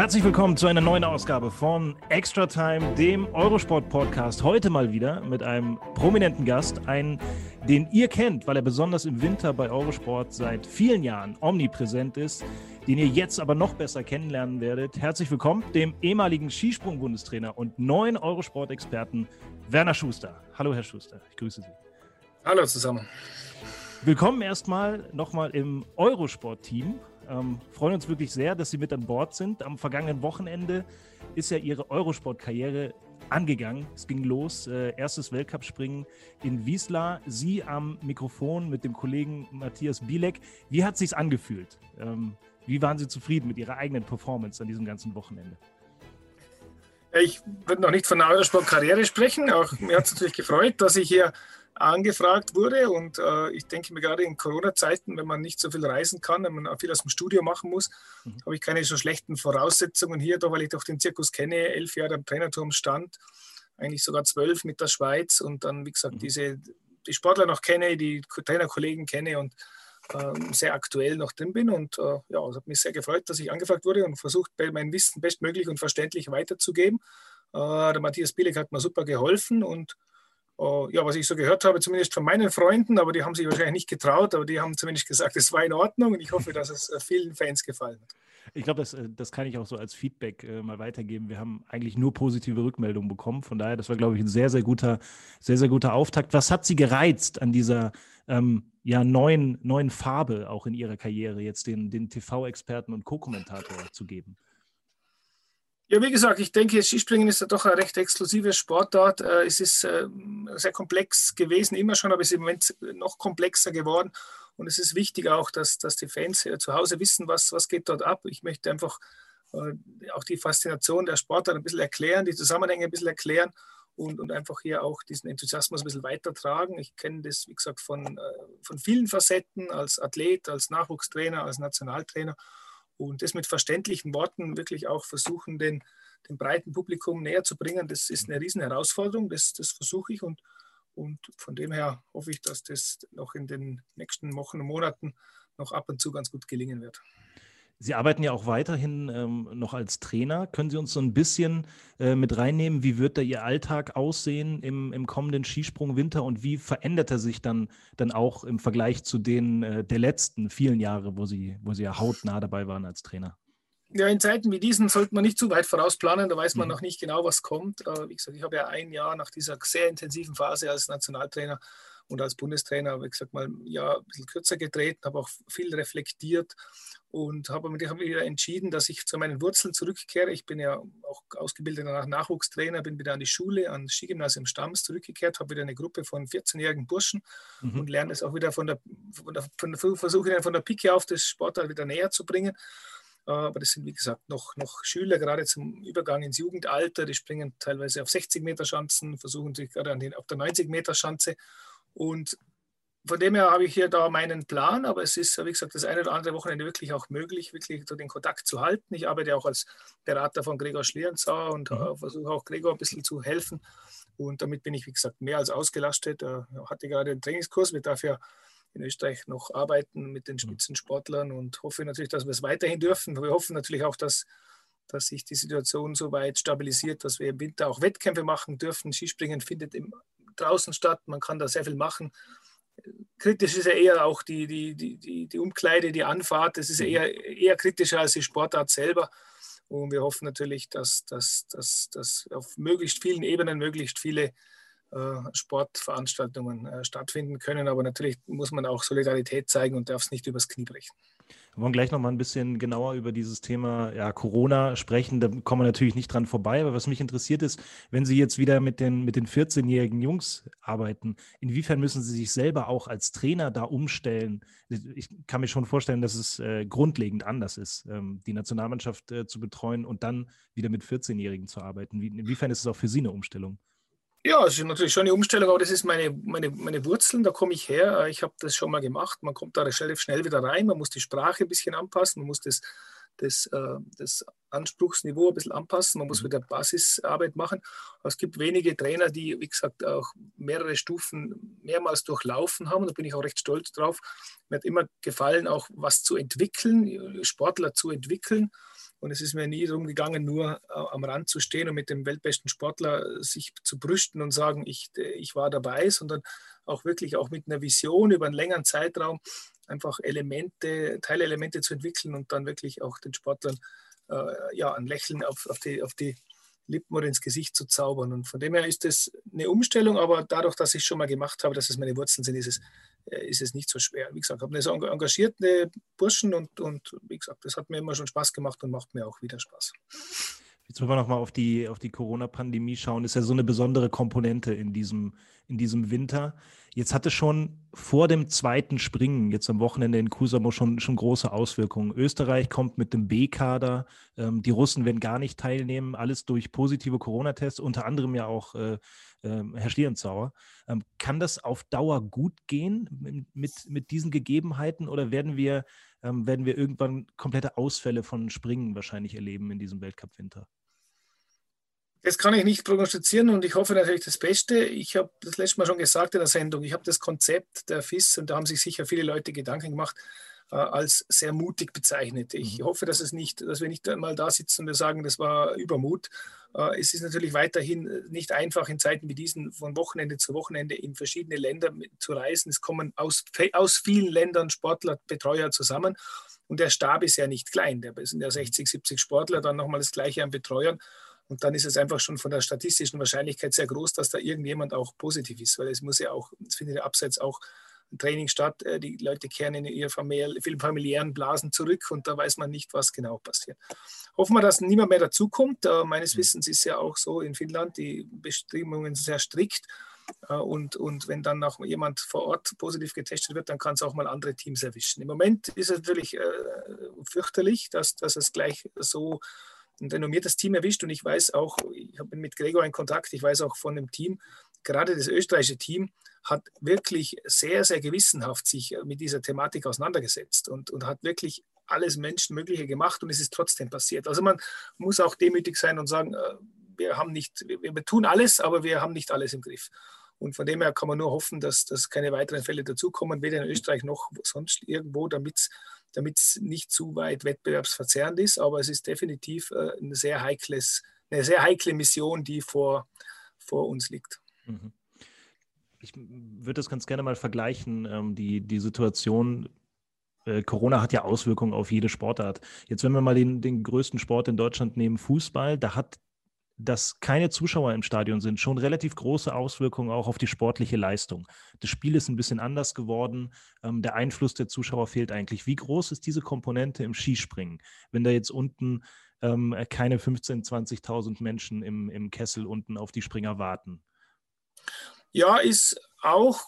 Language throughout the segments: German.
Herzlich willkommen zu einer neuen Ausgabe von Extra Time, dem Eurosport Podcast. Heute mal wieder mit einem prominenten Gast, einen, den ihr kennt, weil er besonders im Winter bei Eurosport seit vielen Jahren omnipräsent ist, den ihr jetzt aber noch besser kennenlernen werdet. Herzlich willkommen dem ehemaligen Skisprung-Bundestrainer und neuen Eurosport-Experten Werner Schuster. Hallo, Herr Schuster, ich grüße Sie. Hallo zusammen. Willkommen erstmal nochmal im Eurosport-Team. Ähm, freuen uns wirklich sehr, dass Sie mit an Bord sind. Am vergangenen Wochenende ist ja Ihre Eurosport-Karriere angegangen. Es ging los, äh, erstes Weltcup-Springen in Wiesla. Sie am Mikrofon mit dem Kollegen Matthias Bielek. Wie hat es sich angefühlt? Ähm, wie waren Sie zufrieden mit Ihrer eigenen Performance an diesem ganzen Wochenende? Ich würde noch nicht von einer Eurosport-Karriere sprechen. Auch mir hat es natürlich gefreut, dass ich hier angefragt wurde. Und äh, ich denke mir gerade in Corona-Zeiten, wenn man nicht so viel reisen kann, wenn man auch viel aus dem Studio machen muss, mhm. habe ich keine so schlechten Voraussetzungen hier, doch weil ich doch den Zirkus kenne, elf Jahre am Trainerturm stand, eigentlich sogar zwölf mit der Schweiz und dann, wie gesagt, mhm. diese, die Sportler noch kenne, die Trainerkollegen kenne und äh, sehr aktuell noch drin bin. Und äh, ja, es hat mich sehr gefreut, dass ich angefragt wurde und versucht, mein Wissen bestmöglich und verständlich weiterzugeben. Äh, der Matthias Bielek hat mir super geholfen und ja, was ich so gehört habe, zumindest von meinen Freunden, aber die haben sich wahrscheinlich nicht getraut, aber die haben zumindest gesagt, es war in Ordnung und ich hoffe, dass es äh, vielen Fans gefallen hat. Ich glaube, das, äh, das kann ich auch so als Feedback äh, mal weitergeben. Wir haben eigentlich nur positive Rückmeldungen bekommen. Von daher, das war, glaube ich, ein sehr, sehr guter, sehr, sehr guter Auftakt. Was hat Sie gereizt an dieser ähm, ja, neuen, neuen Farbe auch in Ihrer Karriere, jetzt den, den TV-Experten und Co-Kommentator zu geben? Ja, wie gesagt, ich denke, Skispringen ist ja doch ein recht exklusives Sportart. Äh, es ist äh, sehr komplex gewesen, immer schon, aber es ist im Moment noch komplexer geworden. Und es ist wichtig auch, dass, dass die Fans zu Hause wissen, was, was geht dort ab. Ich möchte einfach äh, auch die Faszination der Sportart ein bisschen erklären, die Zusammenhänge ein bisschen erklären und, und einfach hier auch diesen Enthusiasmus ein bisschen weitertragen. Ich kenne das, wie gesagt, von, von vielen Facetten als Athlet, als Nachwuchstrainer, als Nationaltrainer und das mit verständlichen Worten wirklich auch versuchen, den, dem breiten Publikum näher zu bringen, das ist eine riesen Herausforderung, das, das versuche ich und, und von dem her hoffe ich, dass das noch in den nächsten Wochen und Monaten noch ab und zu ganz gut gelingen wird. Sie arbeiten ja auch weiterhin ähm, noch als Trainer. Können Sie uns so ein bisschen äh, mit reinnehmen? Wie wird da Ihr Alltag aussehen im, im kommenden Skisprung-Winter und wie verändert er sich dann, dann auch im Vergleich zu den äh, der letzten vielen Jahre, wo Sie, wo Sie ja hautnah dabei waren als Trainer? Ja, in Zeiten wie diesen sollte man nicht zu weit vorausplanen, da weiß man mhm. noch nicht genau, was kommt. Äh, wie gesagt, ich habe ja ein Jahr nach dieser sehr intensiven Phase als Nationaltrainer und als Bundestrainer, wie gesagt, mal ja, ein bisschen kürzer getreten, habe auch viel reflektiert und habe mich wieder entschieden, dass ich zu meinen Wurzeln zurückkehre. Ich bin ja auch ausgebildeter Nachwuchstrainer, bin wieder an die Schule, an das Skigymnasium Stamms zurückgekehrt, habe wieder eine Gruppe von 14-jährigen Burschen mhm. und lerne es auch wieder von der, von der, von der versuche von der Pike auf das Sportart wieder näher zu bringen. Aber das sind, wie gesagt, noch, noch Schüler, gerade zum Übergang ins Jugendalter. Die springen teilweise auf 60 Meter Schanzen, versuchen sich gerade an den, auf der 90 Meter Schanze und von dem her habe ich hier da meinen Plan, aber es ist, wie gesagt, das eine oder andere Wochenende wirklich auch möglich, wirklich den Kontakt zu halten. Ich arbeite auch als Berater von Gregor Schlierenzauer und mhm. versuche auch Gregor ein bisschen zu helfen. Und damit bin ich, wie gesagt, mehr als ausgelastet. Er hatte gerade einen Trainingskurs, wir dürfen ja in Österreich noch arbeiten mit den mhm. Spitzensportlern und hoffe natürlich, dass wir es weiterhin dürfen. Wir hoffen natürlich auch, dass, dass sich die Situation so weit stabilisiert, dass wir im Winter auch Wettkämpfe machen dürfen. Skispringen findet im draußen statt, man kann da sehr viel machen. Kritisch ist ja eher auch die, die, die, die Umkleide, die Anfahrt, das ist mhm. eher, eher kritischer als die Sportart selber. Und wir hoffen natürlich, dass, dass, dass, dass auf möglichst vielen Ebenen möglichst viele äh, Sportveranstaltungen äh, stattfinden können. Aber natürlich muss man auch Solidarität zeigen und darf es nicht übers Knie brechen. Wir wollen gleich noch mal ein bisschen genauer über dieses Thema ja, Corona sprechen. Da kommen wir natürlich nicht dran vorbei. Aber was mich interessiert ist, wenn Sie jetzt wieder mit den, mit den 14-jährigen Jungs arbeiten, inwiefern müssen Sie sich selber auch als Trainer da umstellen? Ich kann mir schon vorstellen, dass es äh, grundlegend anders ist, ähm, die Nationalmannschaft äh, zu betreuen und dann wieder mit 14-Jährigen zu arbeiten. Wie, inwiefern ist es auch für Sie eine Umstellung? Ja, es ist natürlich schon eine Umstellung, aber das ist meine, meine, meine Wurzeln, da komme ich her. Ich habe das schon mal gemacht. Man kommt da relativ schnell wieder rein, man muss die Sprache ein bisschen anpassen, man muss das, das, äh, das Anspruchsniveau ein bisschen anpassen, man muss mhm. wieder Basisarbeit machen. Aber es gibt wenige Trainer, die, wie gesagt, auch mehrere Stufen mehrmals durchlaufen haben. Da bin ich auch recht stolz drauf. Mir hat immer gefallen, auch was zu entwickeln, Sportler zu entwickeln. Und es ist mir nie darum gegangen, nur äh, am Rand zu stehen und mit dem weltbesten Sportler äh, sich zu brüsten und sagen, ich, äh, ich war dabei, sondern auch wirklich auch mit einer Vision über einen längeren Zeitraum einfach Elemente, Teilelemente zu entwickeln und dann wirklich auch den Sportlern äh, ja, ein Lächeln auf, auf, die, auf die Lippen oder ins Gesicht zu zaubern. Und von dem her ist es eine Umstellung, aber dadurch, dass ich schon mal gemacht habe, dass es meine Wurzeln sind, ist es äh, ist es nicht so schwer. Wie gesagt, ich habe eine engagierte Burschen und, und wie gesagt, das hat mir immer schon Spaß gemacht und macht mir auch wieder Spaß. Jetzt wollen wir nochmal auf die, auf die Corona-Pandemie schauen. Ist ja so eine besondere Komponente in diesem, in diesem Winter. Jetzt hatte schon vor dem zweiten Springen, jetzt am Wochenende in Kusamo, schon, schon große Auswirkungen. Österreich kommt mit dem B-Kader. Ähm, die Russen werden gar nicht teilnehmen. Alles durch positive Corona-Tests, unter anderem ja auch äh, äh, Herr Stierenzauer. Ähm, kann das auf Dauer gut gehen mit, mit diesen Gegebenheiten oder werden wir, ähm, werden wir irgendwann komplette Ausfälle von Springen wahrscheinlich erleben in diesem Weltcup-Winter? Das kann ich nicht prognostizieren und ich hoffe natürlich das Beste. Ich habe das letzte Mal schon gesagt in der Sendung, ich habe das Konzept der FIS, und da haben sich sicher viele Leute Gedanken gemacht, äh, als sehr mutig bezeichnet. Ich mhm. hoffe, dass, es nicht, dass wir nicht einmal da sitzen und wir sagen, das war Übermut. Äh, es ist natürlich weiterhin nicht einfach in Zeiten wie diesen von Wochenende zu Wochenende in verschiedene Länder zu reisen. Es kommen aus, aus vielen Ländern Sportler, Betreuer zusammen. Und der Stab ist ja nicht klein. Da sind ja 60, 70 Sportler, dann nochmal das Gleiche an Betreuern. Und dann ist es einfach schon von der statistischen Wahrscheinlichkeit sehr groß, dass da irgendjemand auch positiv ist, weil es muss ja auch, es findet ja abseits auch ein Training statt. Äh, die Leute kehren in ihre familiär, familiären Blasen zurück und da weiß man nicht, was genau passiert. Hoffen wir, dass niemand mehr dazukommt. Äh, meines mhm. Wissens ist ja auch so in Finnland die Bestimmungen sehr strikt. Äh, und, und wenn dann noch jemand vor Ort positiv getestet wird, dann kann es auch mal andere Teams erwischen. Im Moment ist es natürlich äh, fürchterlich, dass, dass es gleich so ein renommiertes Team erwischt. Und ich weiß auch, ich habe mit Gregor in Kontakt, ich weiß auch von dem Team, gerade das österreichische Team hat wirklich sehr, sehr gewissenhaft sich mit dieser Thematik auseinandergesetzt und, und hat wirklich alles Menschenmögliche gemacht und es ist trotzdem passiert. Also man muss auch demütig sein und sagen, äh, wir haben nicht, wir, tun alles, aber wir haben nicht alles im Griff. Und von dem her kann man nur hoffen, dass, dass keine weiteren Fälle dazukommen, weder in Österreich noch sonst irgendwo, damit es damit es nicht zu weit wettbewerbsverzerrend ist. Aber es ist definitiv äh, eine, sehr heikles, eine sehr heikle Mission, die vor, vor uns liegt. Mhm. Ich würde das ganz gerne mal vergleichen, ähm, die, die Situation. Äh, Corona hat ja Auswirkungen auf jede Sportart. Jetzt, wenn wir mal den, den größten Sport in Deutschland nehmen, Fußball, da hat dass keine Zuschauer im Stadion sind, schon relativ große Auswirkungen auch auf die sportliche Leistung. Das Spiel ist ein bisschen anders geworden. Ähm, der Einfluss der Zuschauer fehlt eigentlich. Wie groß ist diese Komponente im Skispringen, wenn da jetzt unten ähm, keine 15.000, 20.000 Menschen im, im Kessel unten auf die Springer warten? Ja, ist auch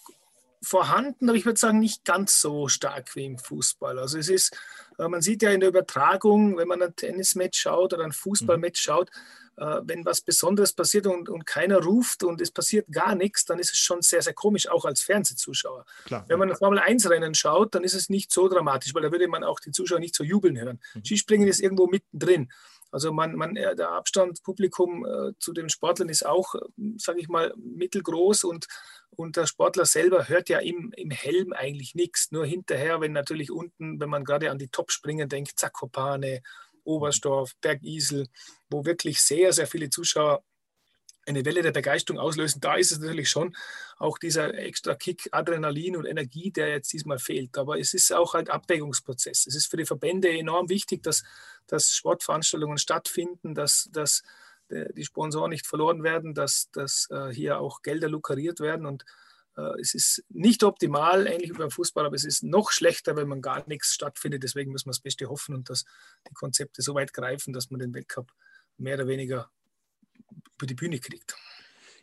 vorhanden, aber ich würde sagen, nicht ganz so stark wie im Fußball. Also es ist, äh, man sieht ja in der Übertragung, wenn man ein Tennismatch schaut oder ein Fußballmatch mhm. schaut, äh, wenn was Besonderes passiert und, und keiner ruft und es passiert gar nichts, dann ist es schon sehr, sehr komisch, auch als Fernsehzuschauer. Klar, wenn man das Formel 1 Rennen schaut, dann ist es nicht so dramatisch, weil da würde man auch die Zuschauer nicht so jubeln hören. Mhm. Skispringen ist irgendwo mittendrin. Also man, man, äh, der Abstand Publikum äh, zu den Sportlern ist auch, äh, sage ich mal, mittelgroß und, und der Sportler selber hört ja im, im Helm eigentlich nichts. Nur hinterher, wenn natürlich unten, wenn man gerade an die Top-Springen denkt, Zakopane, Oberstdorf, Bergisel, wo wirklich sehr, sehr viele Zuschauer eine Welle der Begeisterung auslösen, da ist es natürlich schon auch dieser extra Kick Adrenalin und Energie, der jetzt diesmal fehlt. Aber es ist auch ein Abwägungsprozess. Es ist für die Verbände enorm wichtig, dass, dass Sportveranstaltungen stattfinden, dass, dass die Sponsoren nicht verloren werden, dass, dass hier auch Gelder lukriert werden und es ist nicht optimal, ähnlich wie beim Fußball, aber es ist noch schlechter, wenn man gar nichts stattfindet. Deswegen müssen wir das Beste hoffen und dass die Konzepte so weit greifen, dass man den Weltcup mehr oder weniger über die Bühne kriegt.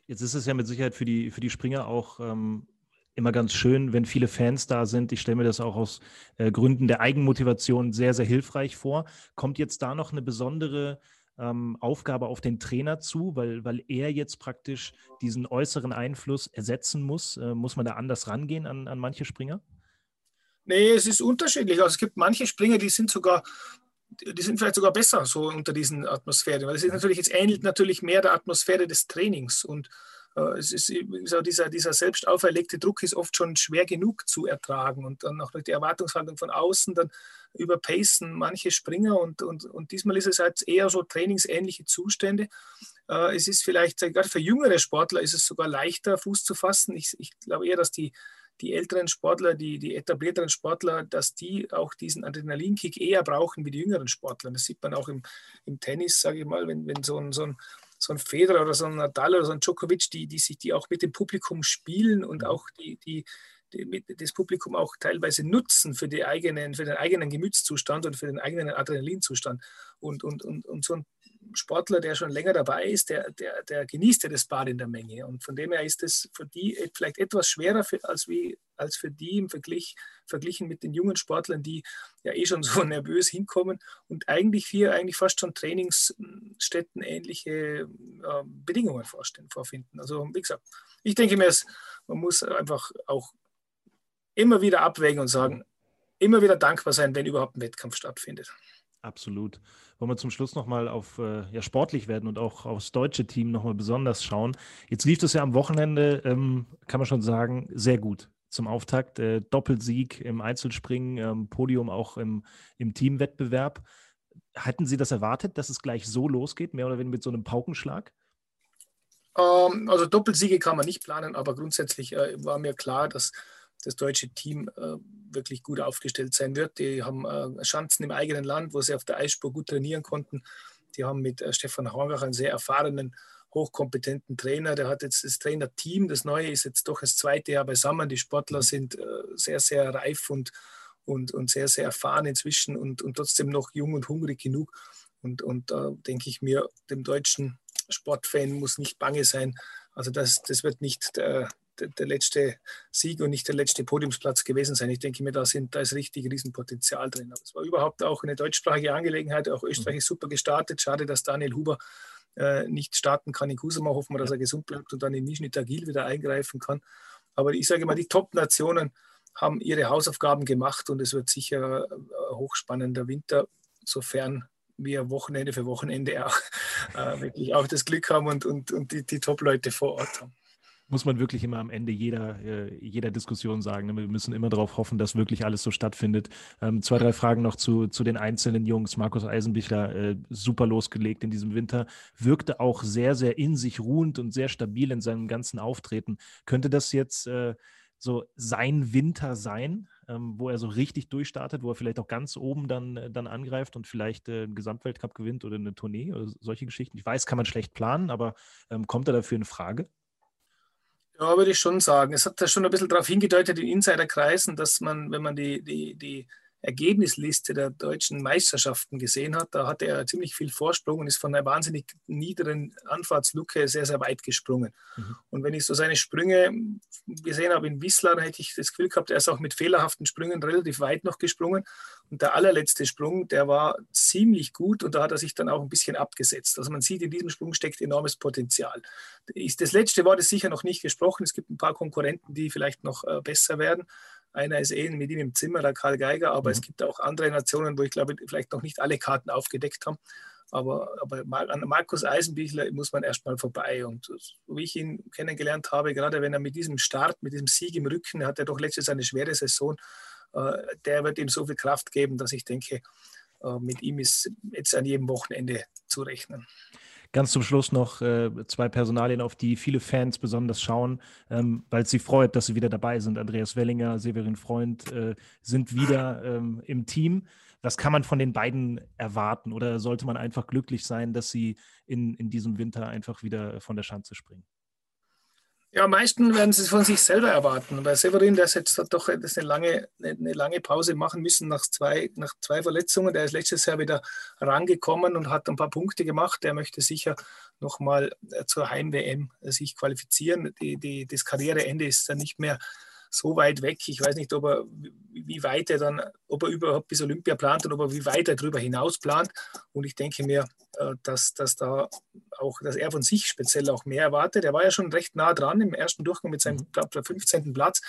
Jetzt ist es ja mit Sicherheit für die, für die Springer auch ähm, immer ganz schön, wenn viele Fans da sind. Ich stelle mir das auch aus äh, Gründen der Eigenmotivation sehr, sehr hilfreich vor. Kommt jetzt da noch eine besondere ähm, Aufgabe auf den Trainer zu, weil, weil er jetzt praktisch diesen äußeren Einfluss ersetzen muss? Äh, muss man da anders rangehen an, an manche Springer? Nee, es ist unterschiedlich. Also es gibt manche Springer, die sind sogar, die sind vielleicht sogar besser so unter diesen Atmosphären. Weil es ist natürlich, es ähnelt natürlich mehr der Atmosphäre des Trainings. Und äh, es ist so dieser, dieser selbst auferlegte Druck ist oft schon schwer genug zu ertragen und dann auch durch die Erwartungshaltung von außen dann überpacen manche Springer und, und, und diesmal ist es halt eher so trainingsähnliche Zustände. Äh, es ist vielleicht, gerade für jüngere Sportler ist es sogar leichter Fuß zu fassen. Ich, ich glaube eher, dass die, die älteren Sportler, die, die etablierteren Sportler, dass die auch diesen Adrenalinkick eher brauchen wie die jüngeren Sportler. Das sieht man auch im, im Tennis, sage ich mal, wenn, wenn so ein, so ein so ein Federer oder so ein Nadal oder so ein Djokovic, die, die sich die auch mit dem Publikum spielen und mhm. auch die, die, die das Publikum auch teilweise nutzen für, die eigenen, für den eigenen Gemütszustand und für den eigenen Adrenalinzustand. Und, und, und, und so ein Sportler, der schon länger dabei ist, der, der, der genießt ja das Bad in der Menge. Und von dem her ist es für die vielleicht etwas schwerer für, als, wie, als für die im Vergleich, verglichen mit den jungen Sportlern, die ja eh schon so nervös hinkommen und eigentlich hier eigentlich fast schon Trainingsstätten ähnliche äh, Bedingungen vorfinden. Also wie gesagt, ich denke mir, man muss einfach auch immer wieder abwägen und sagen, immer wieder dankbar sein, wenn überhaupt ein Wettkampf stattfindet. Absolut. Wollen wir zum Schluss nochmal auf äh, ja, sportlich werden und auch aufs deutsche Team nochmal besonders schauen. Jetzt lief es ja am Wochenende, ähm, kann man schon sagen, sehr gut. Zum Auftakt äh, Doppelsieg im Einzelspringen, ähm, Podium auch im, im Teamwettbewerb. Hatten Sie das erwartet, dass es gleich so losgeht, mehr oder weniger mit so einem Paukenschlag? Ähm, also Doppelsiege kann man nicht planen, aber grundsätzlich äh, war mir klar, dass das deutsche Team äh, wirklich gut aufgestellt sein wird. Die haben äh, Schanzen im eigenen Land, wo sie auf der Eisspur gut trainieren konnten. Die haben mit äh, Stefan Horngach einen sehr erfahrenen, hochkompetenten Trainer. Der hat jetzt das Trainerteam, das neue ist jetzt doch das zweite Jahr beisammen. Die Sportler sind äh, sehr, sehr reif und, und, und sehr, sehr erfahren inzwischen und, und trotzdem noch jung und hungrig genug. Und, und da denke ich mir, dem deutschen Sportfan muss nicht bange sein. Also das, das wird nicht der, der letzte Sieg und nicht der letzte Podiumsplatz gewesen sein. Ich denke mir, da, sind, da ist richtig Riesenpotenzial drin. Aber es war überhaupt auch eine deutschsprachige Angelegenheit. Auch Österreich ist super gestartet. Schade, dass Daniel Huber äh, nicht starten kann in Kusama. Hoffen wir, dass er gesund bleibt und dann in Nischni Tagil wieder eingreifen kann. Aber ich sage mal, die Top-Nationen haben ihre Hausaufgaben gemacht und es wird sicher ein äh, hochspannender Winter, sofern wir Wochenende für Wochenende auch äh, wirklich auch das Glück haben und, und, und die, die Top-Leute vor Ort haben muss man wirklich immer am Ende jeder, äh, jeder Diskussion sagen. Ne? Wir müssen immer darauf hoffen, dass wirklich alles so stattfindet. Ähm, zwei, drei Fragen noch zu, zu den einzelnen Jungs. Markus Eisenbichler, äh, super losgelegt in diesem Winter, wirkte auch sehr, sehr in sich ruhend und sehr stabil in seinem ganzen Auftreten. Könnte das jetzt äh, so sein Winter sein, ähm, wo er so richtig durchstartet, wo er vielleicht auch ganz oben dann, äh, dann angreift und vielleicht äh, einen Gesamtweltcup gewinnt oder eine Tournee oder solche Geschichten? Ich weiß, kann man schlecht planen, aber ähm, kommt er dafür in Frage? Ja, würde ich schon sagen. Es hat ja schon ein bisschen darauf hingedeutet in Insiderkreisen, dass man, wenn man die, die, die Ergebnisliste der deutschen Meisterschaften gesehen hat, da hatte er ziemlich viel Vorsprung und ist von einer wahnsinnig niederen Anfahrtsluke sehr, sehr weit gesprungen. Mhm. Und wenn ich so seine Sprünge gesehen habe in Wisslar, hätte ich das Gefühl gehabt, er ist auch mit fehlerhaften Sprüngen relativ weit noch gesprungen. Und der allerletzte Sprung, der war ziemlich gut und da hat er sich dann auch ein bisschen abgesetzt. Also man sieht, in diesem Sprung steckt enormes Potenzial. Das letzte Wort ist sicher noch nicht gesprochen. Es gibt ein paar Konkurrenten, die vielleicht noch äh, besser werden. Einer ist eh mit ihm im Zimmer, der Karl Geiger, aber mhm. es gibt auch andere Nationen, wo ich glaube, vielleicht noch nicht alle Karten aufgedeckt haben. Aber, aber an Markus Eisenbichler muss man erstmal vorbei. Und so wie ich ihn kennengelernt habe, gerade wenn er mit diesem Start, mit diesem Sieg im Rücken, er hat ja doch letztes eine schwere Saison, äh, der wird ihm so viel Kraft geben, dass ich denke, äh, mit ihm ist jetzt an jedem Wochenende zu rechnen. Ganz zum Schluss noch äh, zwei Personalien, auf die viele Fans besonders schauen, ähm, weil es sie freut, dass sie wieder dabei sind. Andreas Wellinger, Severin Freund äh, sind wieder ähm, im Team. Was kann man von den beiden erwarten? Oder sollte man einfach glücklich sein, dass sie in, in diesem Winter einfach wieder von der Schanze springen? Ja, am meisten werden sie es von sich selber erwarten. Bei Severin, der jetzt doch eine lange, eine lange Pause machen müssen nach zwei, nach zwei Verletzungen. Der ist letztes Jahr wieder rangekommen und hat ein paar Punkte gemacht. Der möchte sicher nochmal äh, zur Heim-WM äh, sich qualifizieren. Die, die, das Karriereende ist dann nicht mehr so weit weg. Ich weiß nicht, ob er, wie weit er dann, ob er überhaupt bis Olympia plant und ob er wie weit er darüber hinaus plant. Und ich denke mir, äh, dass, dass da auch, dass er von sich speziell auch mehr erwartet. Er war ja schon recht nah dran im ersten Durchgang mit seinem 15. Mhm. Platz.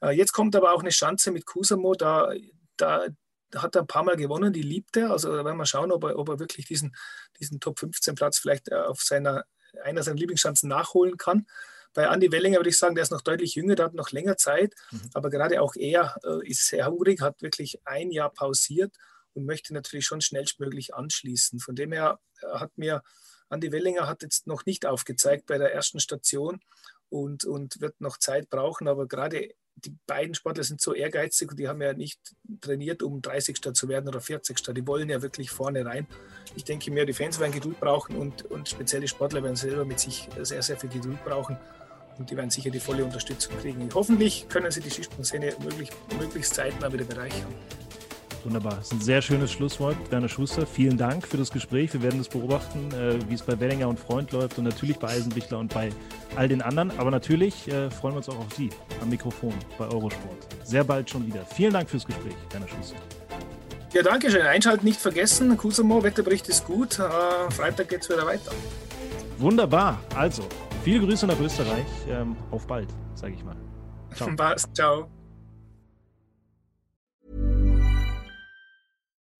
Äh, jetzt kommt aber auch eine Chance mit Kusamo, da, da, hat er ein paar Mal gewonnen, die liebt er. Also da werden wir schauen, ob er, ob er wirklich diesen, diesen Top 15 Platz vielleicht äh, auf seiner, einer seiner Lieblingschancen nachholen kann. Bei Andy Wellinger würde ich sagen, der ist noch deutlich jünger, der hat noch länger Zeit, mhm. aber gerade auch er äh, ist sehr hungrig, hat wirklich ein Jahr pausiert und möchte natürlich schon schnellstmöglich anschließen. Von dem her äh, hat mir Andy Wellinger hat jetzt noch nicht aufgezeigt bei der ersten Station und, und wird noch Zeit brauchen, aber gerade die beiden Sportler sind so ehrgeizig und die haben ja nicht trainiert, um 30. zu werden oder 40. Die wollen ja wirklich vorne rein. Ich denke mir, die Fans werden Geduld brauchen und, und spezielle Sportler werden selber mit sich sehr, sehr viel Geduld brauchen und die werden sicher die volle Unterstützung kriegen. Hoffentlich können sie die Skisprung-Szene möglich, möglichst zeitnah wieder bereichern. Wunderbar. Das ist ein sehr schönes Schlusswort. Werner Schuster, vielen Dank für das Gespräch. Wir werden das beobachten, äh, wie es bei Wellinger und Freund läuft und natürlich bei Eisenbichler und bei all den anderen. Aber natürlich äh, freuen wir uns auch auf Sie am Mikrofon bei Eurosport. Sehr bald schon wieder. Vielen Dank fürs Gespräch, Werner Schuster. Ja, danke schön. Einschalten nicht vergessen. Kusamo, Wetterbericht ist gut. Äh, Freitag geht es wieder weiter. Wunderbar. Also, viele Grüße nach Österreich. Ähm, auf bald, sage ich mal. Ciao. Ciao.